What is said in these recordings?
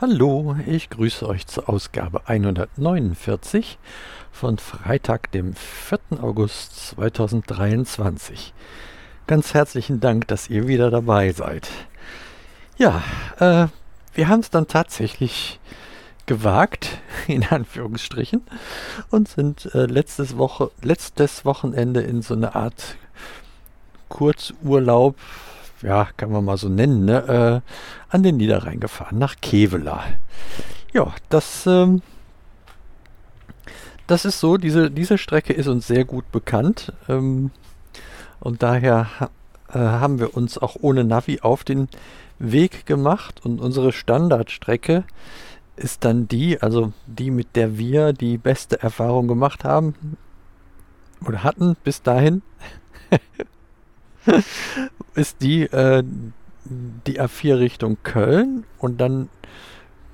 Hallo, ich grüße euch zur Ausgabe 149 von Freitag, dem 4. August 2023. Ganz herzlichen Dank, dass ihr wieder dabei seid. Ja, äh, wir haben es dann tatsächlich gewagt, in Anführungsstrichen, und sind äh, letztes, Woche, letztes Wochenende in so eine Art Kurzurlaub ja, kann man mal so nennen, ne, äh, an den Niederrhein gefahren, nach Kevela. Ja, das, ähm, das ist so, diese, diese Strecke ist uns sehr gut bekannt. Ähm, und daher äh, haben wir uns auch ohne Navi auf den Weg gemacht. Und unsere Standardstrecke ist dann die, also die, mit der wir die beste Erfahrung gemacht haben oder hatten bis dahin. ist die, äh, die A4 Richtung Köln und dann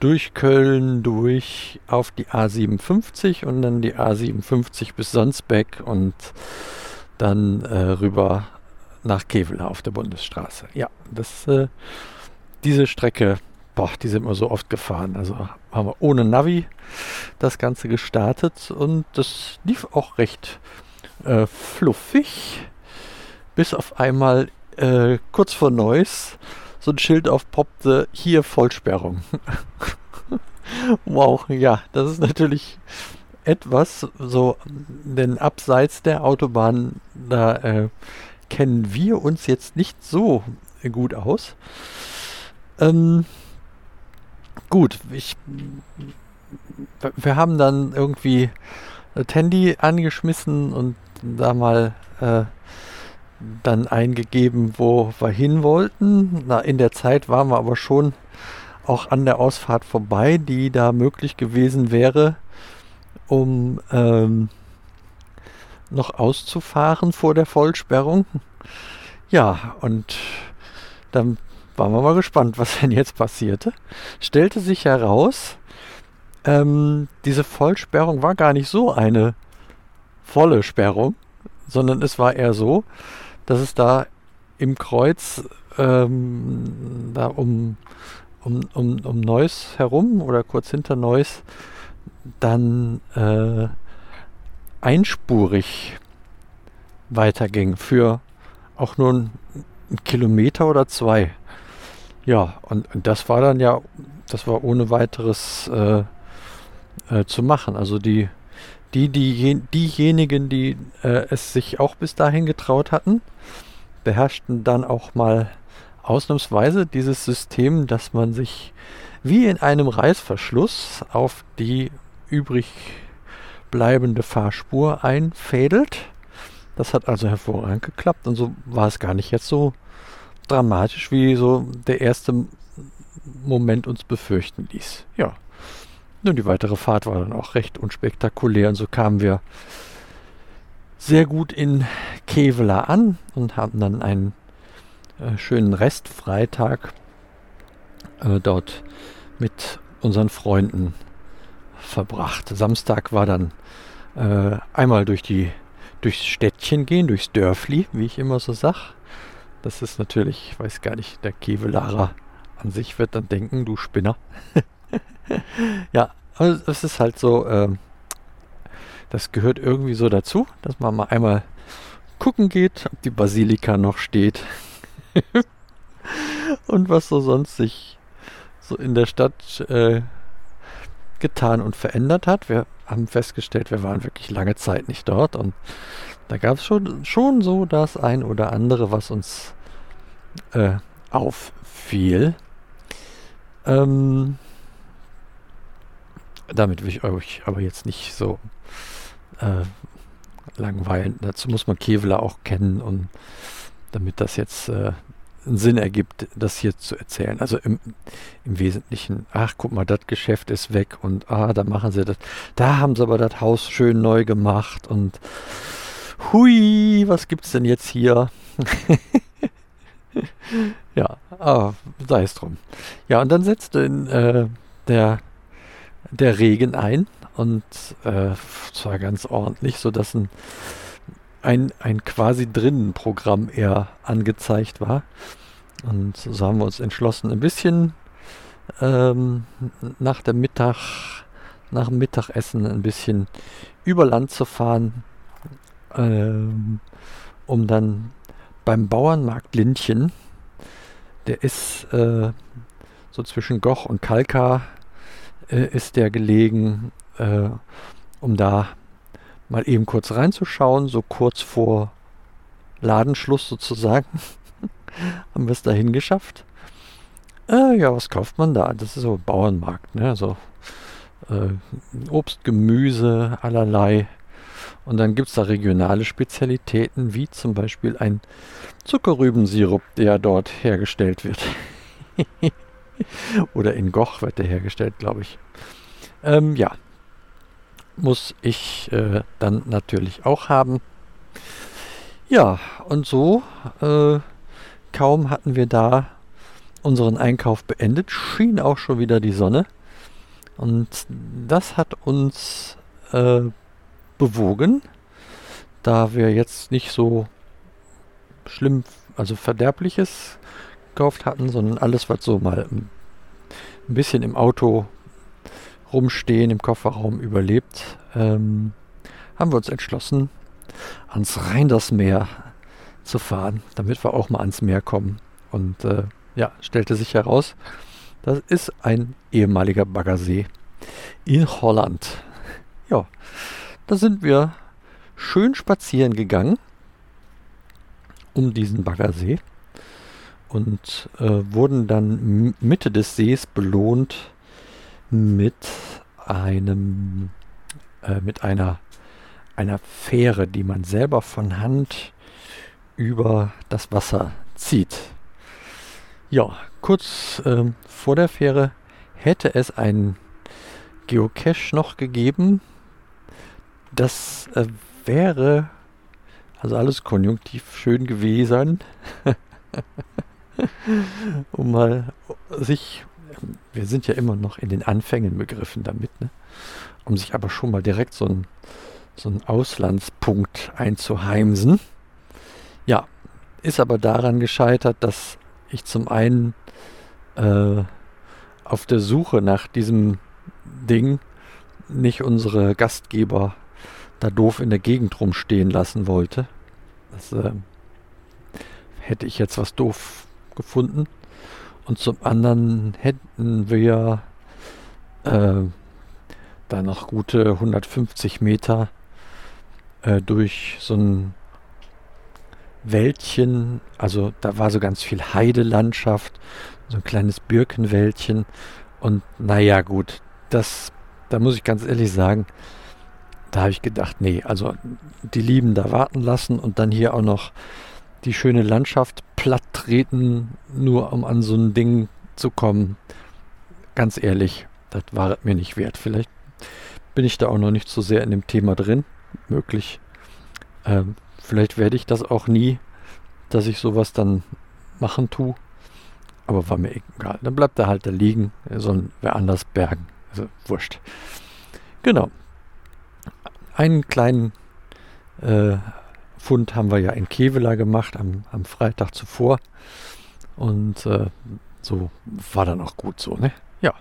durch Köln durch auf die A57 und dann die A57 bis Sonsbeck und dann äh, rüber nach Kevela auf der Bundesstraße. Ja, das, äh, diese Strecke, boah, die sind wir so oft gefahren. Also haben wir ohne Navi das Ganze gestartet und das lief auch recht äh, fluffig bis auf einmal äh, kurz vor Neuss so ein Schild aufpoppte, hier Vollsperrung. wow, ja, das ist natürlich etwas so, denn abseits der Autobahn, da äh, kennen wir uns jetzt nicht so gut aus. Ähm, gut, ich, wir haben dann irgendwie das Handy angeschmissen und da mal äh, dann eingegeben, wo wir hin wollten. Na, in der Zeit waren wir aber schon auch an der Ausfahrt vorbei, die da möglich gewesen wäre, um ähm, noch auszufahren vor der Vollsperrung. Ja, und dann waren wir mal gespannt, was denn jetzt passierte. Stellte sich heraus, ähm, diese Vollsperrung war gar nicht so eine volle Sperrung, sondern es war eher so, dass es da im Kreuz ähm, da um, um, um, um Neuss herum oder kurz hinter Neuss dann äh, einspurig weiterging für auch nur einen Kilometer oder zwei. Ja, und, und, das war dann ja, das war ohne weiteres äh, äh, zu machen. Also die die, die, diejenigen, die äh, es sich auch bis dahin getraut hatten, beherrschten dann auch mal ausnahmsweise dieses System, dass man sich wie in einem Reißverschluss auf die übrig bleibende Fahrspur einfädelt. Das hat also hervorragend geklappt und so war es gar nicht jetzt so dramatisch, wie so der erste Moment uns befürchten ließ. Ja, und die weitere Fahrt war dann auch recht unspektakulär und so kamen wir sehr gut in Kevela an und haben dann einen äh, schönen Restfreitag äh, dort mit unseren Freunden verbracht. Samstag war dann äh, einmal durch die durchs Städtchen gehen, durchs Dörfli, wie ich immer so sag. Das ist natürlich, ich weiß gar nicht, der Kevelarer an sich wird dann denken, du Spinner. ja, es ist halt so, ähm, das gehört irgendwie so dazu, dass man mal einmal gucken geht, ob die Basilika noch steht. und was so sonst sich so in der Stadt äh, getan und verändert hat. Wir haben festgestellt, wir waren wirklich lange Zeit nicht dort und da gab es schon, schon so das ein oder andere, was uns äh, auffiel. Ähm, damit will ich euch aber jetzt nicht so äh, langweilen. Dazu muss man Kevlar auch kennen und damit das jetzt äh, einen Sinn ergibt, das hier zu erzählen. Also im, im Wesentlichen, ach guck mal, das Geschäft ist weg und ah, da machen sie das, da haben sie aber das Haus schön neu gemacht und hui, was gibt's denn jetzt hier? ja, aber sei es drum. Ja, und dann setzte in, äh, der der Regen ein und äh, zwar ganz ordentlich, sodass ein, ein, ein quasi drinnen Programm eher angezeigt war. Und so haben wir uns entschlossen, ein bisschen ähm, nach dem Mittag, nach dem Mittagessen ein bisschen über Land zu fahren, ähm, um dann beim Bauernmarkt Lindchen, der ist äh, so zwischen Goch und Kalka, äh, ist der gelegen, äh, um da mal eben kurz reinzuschauen, so kurz vor Ladenschluss sozusagen. haben wir es dahin geschafft. Äh, ja, was kauft man da? Das ist so Bauernmarkt, ne? So äh, Obst, Gemüse, allerlei. Und dann gibt es da regionale Spezialitäten, wie zum Beispiel ein Zuckerrübensirup, der dort hergestellt wird. Oder in Goch wird der hergestellt, glaube ich. Ähm, ja, muss ich äh, dann natürlich auch haben. Ja, und so, äh, kaum hatten wir da unseren Einkauf beendet, schien auch schon wieder die Sonne. Und das hat uns äh, bewogen, da wir jetzt nicht so schlimm, also verderbliches gekauft hatten, sondern alles, was so mal ein bisschen im Auto rumstehen, im Kofferraum überlebt, ähm, haben wir uns entschlossen, ans Rheindersmeer zu fahren, damit wir auch mal ans Meer kommen. Und äh, ja, stellte sich heraus, das ist ein ehemaliger Baggersee in Holland. Ja, da sind wir schön spazieren gegangen um diesen Baggersee und äh, wurden dann Mitte des Sees belohnt mit einem äh, mit einer einer Fähre, die man selber von Hand über das Wasser zieht. Ja, kurz äh, vor der Fähre hätte es ein Geocache noch gegeben. Das äh, wäre also alles konjunktiv schön gewesen. um mal sich, wir sind ja immer noch in den Anfängen begriffen damit, ne? um sich aber schon mal direkt so ein so einen Auslandspunkt einzuheimsen. Ja, ist aber daran gescheitert, dass ich zum einen äh, auf der Suche nach diesem Ding nicht unsere Gastgeber da doof in der Gegend rumstehen lassen wollte. Das äh, hätte ich jetzt was doof gefunden. Und zum anderen hätten wir äh, da noch gute 150 Meter äh, durch so ein Wäldchen, also da war so ganz viel Heidelandschaft, so ein kleines Birkenwäldchen und naja gut, das, da muss ich ganz ehrlich sagen, da habe ich gedacht, nee, also die Lieben da warten lassen und dann hier auch noch die schöne Landschaft platt treten, nur um an so ein Ding zu kommen. Ganz ehrlich, das war mir nicht wert. Vielleicht bin ich da auch noch nicht so sehr in dem Thema drin möglich. Ähm, vielleicht werde ich das auch nie, dass ich sowas dann machen tue. Aber war mir egal. Dann bleibt er halt da liegen. Sollen wer anders bergen. Also wurscht. Genau. Einen kleinen äh, Fund haben wir ja in Kevela gemacht am, am Freitag zuvor. Und äh, so war dann auch gut so, ne? Ja.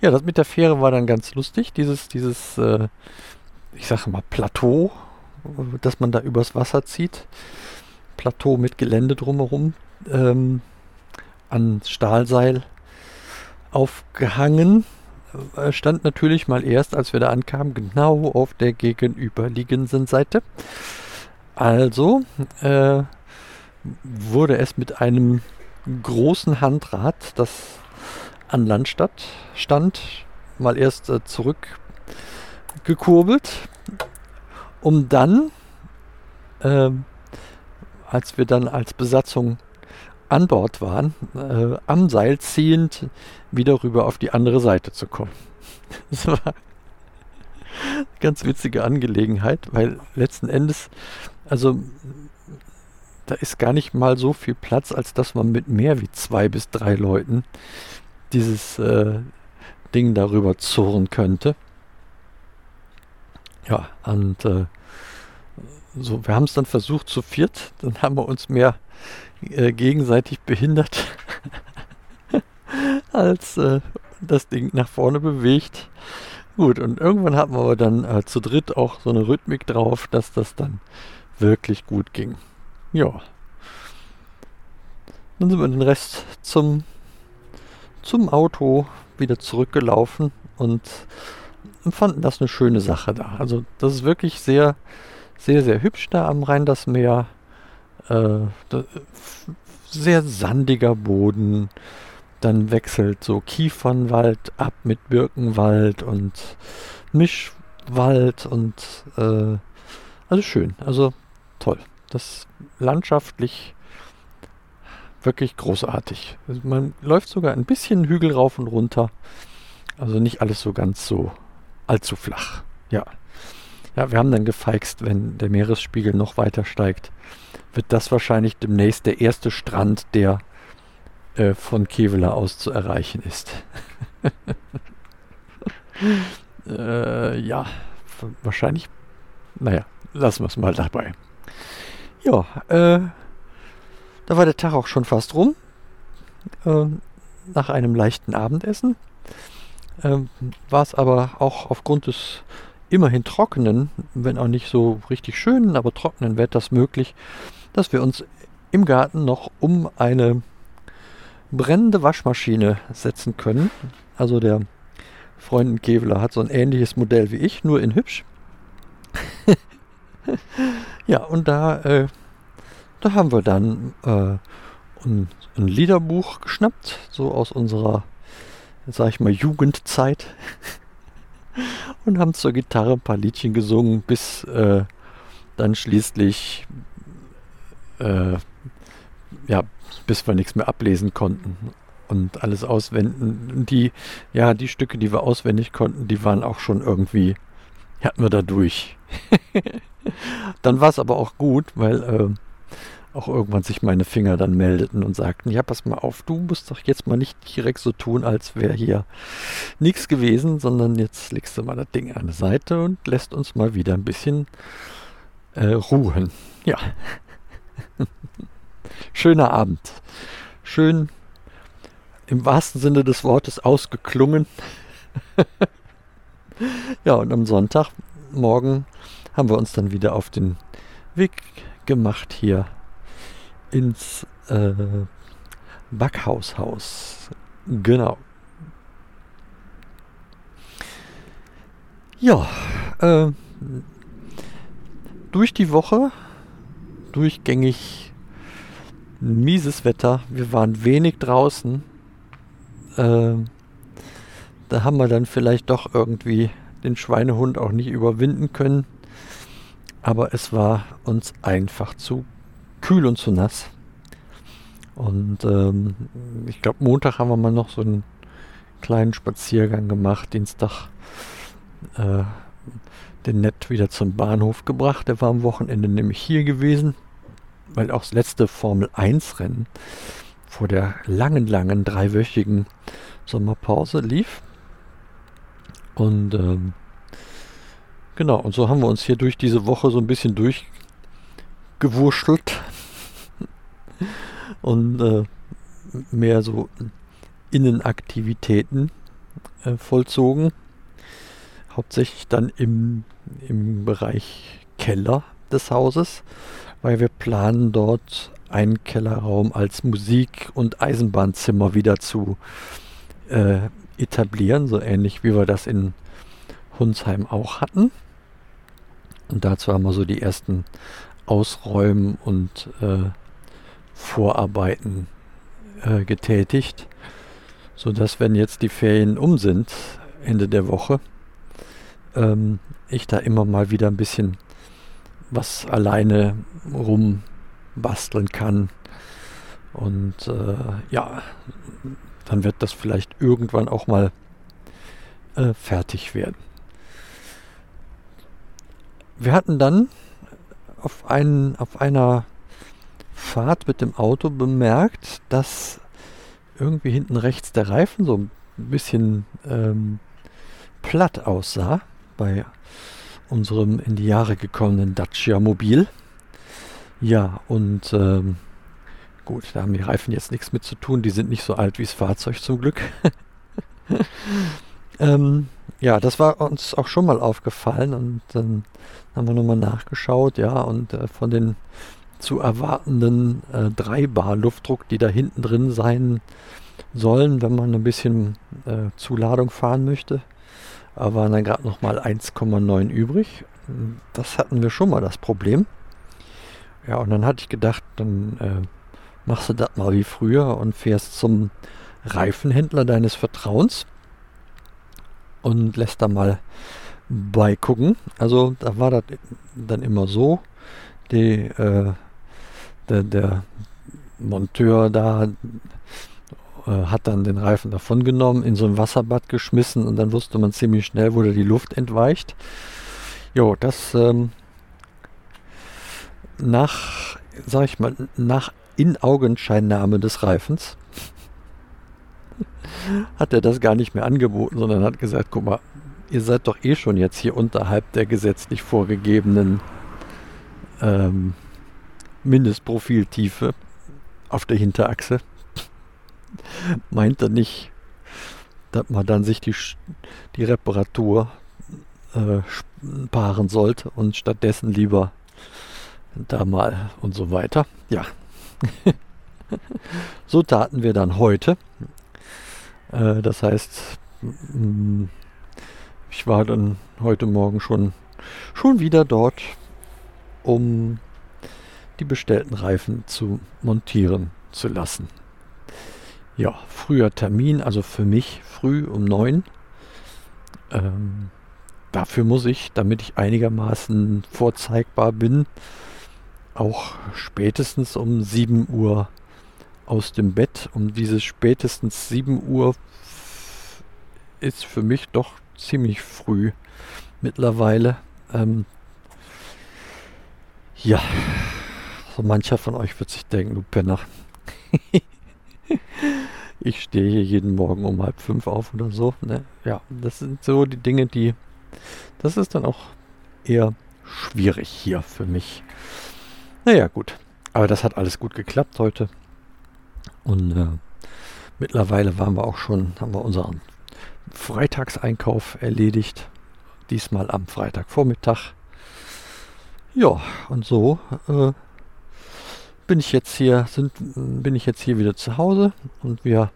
Ja, das mit der Fähre war dann ganz lustig. Dieses, dieses, äh, ich sage mal, Plateau, das man da übers Wasser zieht. Plateau mit Gelände drumherum. Ähm, an Stahlseil aufgehangen. Äh, stand natürlich mal erst, als wir da ankamen, genau auf der gegenüberliegenden Seite. Also äh, wurde es mit einem großen Handrad, das an Landstadt stand, mal erst äh, zurückgekurbelt um dann, äh, als wir dann als Besatzung an Bord waren, äh, am Seil ziehend wieder rüber auf die andere Seite zu kommen. Das war eine ganz witzige Angelegenheit, weil letzten Endes, also da ist gar nicht mal so viel Platz, als dass man mit mehr wie zwei bis drei Leuten dieses äh, Ding darüber zurren könnte. Ja, und äh, so, wir haben es dann versucht zu viert, dann haben wir uns mehr äh, gegenseitig behindert. als äh, das Ding nach vorne bewegt. Gut, und irgendwann hatten wir dann äh, zu dritt auch so eine Rhythmik drauf, dass das dann wirklich gut ging. Ja. Dann sind wir den Rest zum, zum Auto wieder zurückgelaufen und fanden das eine schöne Sache da. Also das ist wirklich sehr, sehr, sehr hübsch da am Rhein das Meer. Äh, sehr sandiger Boden. Dann wechselt so Kiefernwald ab mit Birkenwald und Mischwald und äh, also schön, also toll. Das landschaftlich wirklich großartig. Also man läuft sogar ein bisschen Hügel rauf und runter. Also nicht alles so ganz so allzu flach. Ja. Ja, wir haben dann gefeixt, wenn der Meeresspiegel noch weiter steigt, wird das wahrscheinlich demnächst der erste Strand, der äh, von Kevela aus zu erreichen ist. äh, ja, wahrscheinlich, naja, lassen wir es mal dabei. Ja, äh, da war der Tag auch schon fast rum. Äh, nach einem leichten Abendessen. Ähm, war es aber auch aufgrund des immerhin trockenen, wenn auch nicht so richtig schönen, aber trockenen Wetters möglich, dass wir uns im Garten noch um eine brennende Waschmaschine setzen können. Also der Freund Keveler hat so ein ähnliches Modell wie ich, nur in hübsch. ja, und da, äh, da haben wir dann äh, ein, ein Liederbuch geschnappt, so aus unserer, sag ich mal, Jugendzeit. und haben zur Gitarre ein paar Liedchen gesungen, bis äh, dann schließlich, äh, ja, bis wir nichts mehr ablesen konnten und alles auswenden. Die, ja, die Stücke, die wir auswendig konnten, die waren auch schon irgendwie, hatten wir da durch. dann war es aber auch gut, weil äh, auch irgendwann sich meine Finger dann meldeten und sagten, ja, pass mal auf, du musst doch jetzt mal nicht direkt so tun, als wäre hier nichts gewesen, sondern jetzt legst du mal das Ding an die Seite und lässt uns mal wieder ein bisschen äh, ruhen. Ja. Schöner Abend. Schön im wahrsten Sinne des Wortes ausgeklungen. ja, und am Sonntagmorgen haben wir uns dann wieder auf den Weg gemacht hier ins äh, Backhaushaus. Genau. Ja, äh, durch die Woche durchgängig mieses Wetter. Wir waren wenig draußen. Äh, da haben wir dann vielleicht doch irgendwie den Schweinehund auch nicht überwinden können. Aber es war uns einfach zu kühl und zu nass. Und ähm, ich glaube, Montag haben wir mal noch so einen kleinen Spaziergang gemacht. Dienstag äh, den Nett wieder zum Bahnhof gebracht. Der war am Wochenende nämlich hier gewesen, weil auch das letzte Formel 1 Rennen vor der langen, langen dreiwöchigen Sommerpause lief. Und ähm, genau, und so haben wir uns hier durch diese Woche so ein bisschen durchgewurschtelt und äh, mehr so Innenaktivitäten äh, vollzogen. Hauptsächlich dann im, im Bereich Keller des Hauses, weil wir planen dort einen Kellerraum als Musik- und Eisenbahnzimmer wieder zu äh, etablieren, so ähnlich wie wir das in Hunsheim auch hatten. Und dazu haben wir so die ersten Ausräumen und äh, Vorarbeiten äh, getätigt, sodass wenn jetzt die Ferien um sind, Ende der Woche, ähm, ich da immer mal wieder ein bisschen was alleine rumbasteln kann. Und äh, ja, dann wird das vielleicht irgendwann auch mal äh, fertig werden. Wir hatten dann auf, einen, auf einer Fahrt mit dem Auto bemerkt, dass irgendwie hinten rechts der Reifen so ein bisschen ähm, platt aussah bei unserem in die Jahre gekommenen Dacia Mobil. Ja, und ähm, gut, da haben die Reifen jetzt nichts mit zu tun. Die sind nicht so alt wie das Fahrzeug zum Glück. ähm, ja, das war uns auch schon mal aufgefallen und dann haben wir nochmal nachgeschaut, ja, und äh, von den zu erwartenden äh, 3 Bar Luftdruck, die da hinten drin sein sollen, wenn man ein bisschen äh, Zuladung fahren möchte, aber waren dann gerade nochmal 1,9 übrig. Das hatten wir schon mal das Problem. Ja, und dann hatte ich gedacht, dann äh, machst du das mal wie früher und fährst zum Reifenhändler deines Vertrauens und lässt da mal beigucken. Also da war das dann immer so, die, äh, der, der Monteur da äh, hat dann den Reifen davon genommen, in so ein Wasserbad geschmissen und dann wusste man ziemlich schnell, wo da die Luft entweicht. Jo, das ähm, nach, sag ich mal, nach In-Augenscheinnahme des Reifens hat er das gar nicht mehr angeboten, sondern hat gesagt, guck mal, ihr seid doch eh schon jetzt hier unterhalb der gesetzlich vorgegebenen ähm, Mindestprofiltiefe auf der Hinterachse. Meint er nicht, dass man dann sich die, die Reparatur äh, paaren sollte und stattdessen lieber da mal und so weiter. Ja. so taten wir dann heute. Äh, das heißt, mm, ich war dann heute Morgen schon, schon wieder dort, um die bestellten Reifen zu montieren zu lassen. Ja, früher Termin, also für mich früh um neun. Ähm, dafür muss ich, damit ich einigermaßen vorzeigbar bin, auch spätestens um 7 Uhr aus dem Bett. Um dieses spätestens 7 Uhr ist für mich doch ziemlich früh mittlerweile. Ähm, ja, so mancher von euch wird sich denken, du Penner. ich stehe hier jeden Morgen um halb fünf auf oder so. Ne? Ja, das sind so die Dinge, die. Das ist dann auch eher schwierig hier für mich. Naja, gut. Aber das hat alles gut geklappt heute. Und äh, mittlerweile waren wir auch schon, haben wir unseren Freitagseinkauf erledigt. Diesmal am Freitagvormittag. Ja, und so äh, bin ich jetzt hier, sind, bin ich jetzt hier wieder zu Hause und wir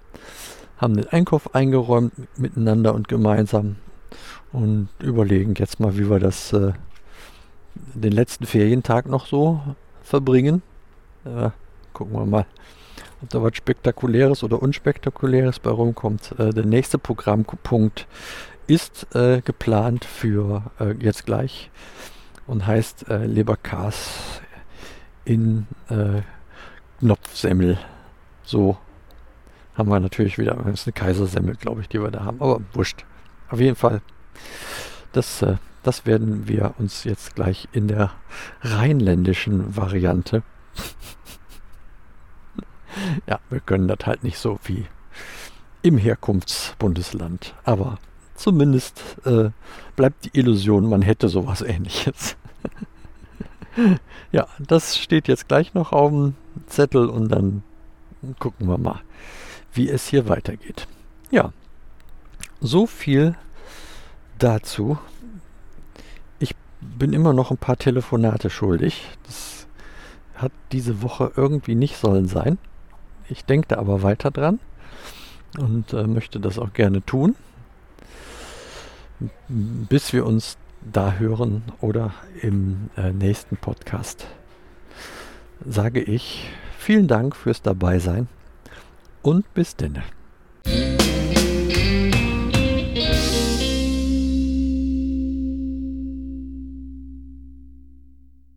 haben den Einkauf eingeräumt miteinander und gemeinsam und überlegen jetzt mal, wie wir das äh, den letzten Ferientag noch so verbringen. Äh, gucken wir mal, ob da was Spektakuläres oder Unspektakuläres bei rumkommt. Äh, der nächste Programmpunkt ist äh, geplant für äh, jetzt gleich und heißt äh, Leberkas in äh, Knopfsemmel. So haben wir natürlich wieder, das ist eine Kaisersemmel, glaube ich, die wir da haben, aber wurscht. Auf jeden Fall, das äh, das werden wir uns jetzt gleich in der rheinländischen Variante. Ja, wir können das halt nicht so wie im Herkunftsbundesland. Aber zumindest äh, bleibt die Illusion, man hätte sowas ähnliches. ja, das steht jetzt gleich noch auf dem Zettel und dann gucken wir mal, wie es hier weitergeht. Ja, so viel dazu bin immer noch ein paar Telefonate schuldig. Das hat diese Woche irgendwie nicht sollen sein. Ich denke da aber weiter dran und äh, möchte das auch gerne tun, bis wir uns da hören oder im äh, nächsten Podcast. Sage ich vielen Dank fürs Dabeisein und bis denne.